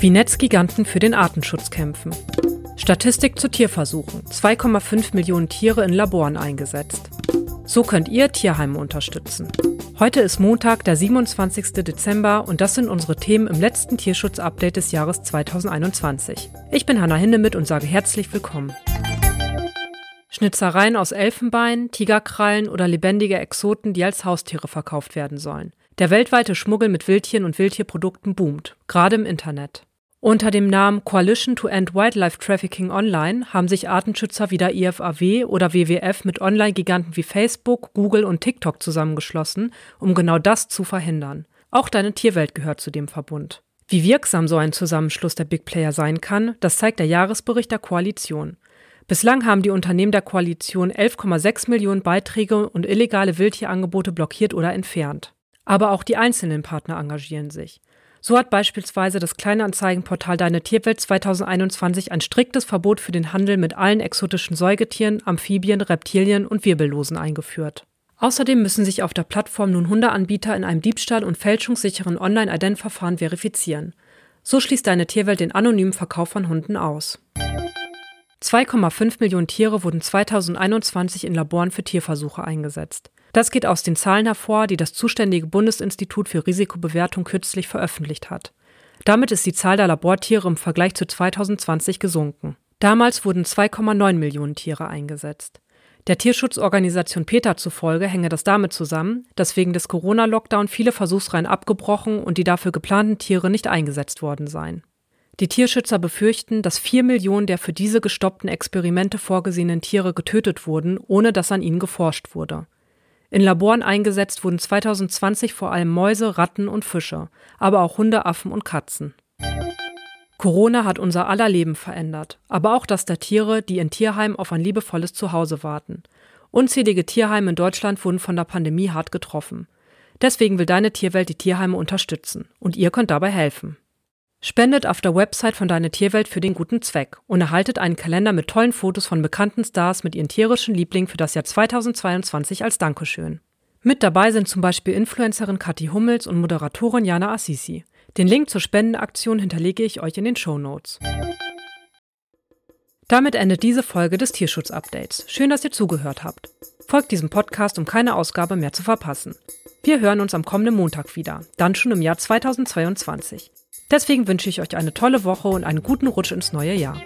Wie Netzgiganten für den Artenschutz kämpfen. Statistik zu Tierversuchen. 2,5 Millionen Tiere in Laboren eingesetzt. So könnt ihr Tierheime unterstützen. Heute ist Montag, der 27. Dezember und das sind unsere Themen im letzten Tierschutz-Update des Jahres 2021. Ich bin Hanna Hindemith und sage herzlich willkommen. Schnitzereien aus Elfenbein, Tigerkrallen oder lebendige Exoten, die als Haustiere verkauft werden sollen. Der weltweite Schmuggel mit Wildtieren und Wildtierprodukten boomt, gerade im Internet. Unter dem Namen Coalition to End Wildlife Trafficking Online haben sich Artenschützer wie der IFAW oder WWF mit Online-Giganten wie Facebook, Google und TikTok zusammengeschlossen, um genau das zu verhindern. Auch deine Tierwelt gehört zu dem Verbund. Wie wirksam so ein Zusammenschluss der Big Player sein kann, das zeigt der Jahresbericht der Koalition. Bislang haben die Unternehmen der Koalition 11,6 Millionen Beiträge und illegale Wildtierangebote blockiert oder entfernt. Aber auch die einzelnen Partner engagieren sich. So hat beispielsweise das Kleinanzeigenportal Deine Tierwelt 2021 ein striktes Verbot für den Handel mit allen exotischen Säugetieren, Amphibien, Reptilien und Wirbellosen eingeführt. Außerdem müssen sich auf der Plattform nun Hundeanbieter in einem Diebstahl- und fälschungssicheren Online-Ident-Verfahren verifizieren. So schließt Deine Tierwelt den anonymen Verkauf von Hunden aus. 2,5 Millionen Tiere wurden 2021 in Laboren für Tierversuche eingesetzt. Das geht aus den Zahlen hervor, die das zuständige Bundesinstitut für Risikobewertung kürzlich veröffentlicht hat. Damit ist die Zahl der Labortiere im Vergleich zu 2020 gesunken. Damals wurden 2,9 Millionen Tiere eingesetzt. Der Tierschutzorganisation PETA zufolge hänge das damit zusammen, dass wegen des Corona-Lockdown viele Versuchsreihen abgebrochen und die dafür geplanten Tiere nicht eingesetzt worden seien. Die Tierschützer befürchten, dass vier Millionen der für diese gestoppten Experimente vorgesehenen Tiere getötet wurden, ohne dass an ihnen geforscht wurde. In Laboren eingesetzt wurden 2020 vor allem Mäuse, Ratten und Fische, aber auch Hunde, Affen und Katzen. Corona hat unser aller Leben verändert, aber auch das der Tiere, die in Tierheimen auf ein liebevolles Zuhause warten. Unzählige Tierheime in Deutschland wurden von der Pandemie hart getroffen. Deswegen will deine Tierwelt die Tierheime unterstützen und ihr könnt dabei helfen. Spendet auf der Website von Deine Tierwelt für den guten Zweck und erhaltet einen Kalender mit tollen Fotos von bekannten Stars mit ihren tierischen Lieblingen für das Jahr 2022 als Dankeschön. Mit dabei sind zum Beispiel Influencerin Kathi Hummels und Moderatorin Jana Assisi. Den Link zur Spendenaktion hinterlege ich euch in den Show Notes. Damit endet diese Folge des Tierschutz-Updates. Schön, dass ihr zugehört habt. Folgt diesem Podcast, um keine Ausgabe mehr zu verpassen. Wir hören uns am kommenden Montag wieder, dann schon im Jahr 2022. Deswegen wünsche ich euch eine tolle Woche und einen guten Rutsch ins neue Jahr.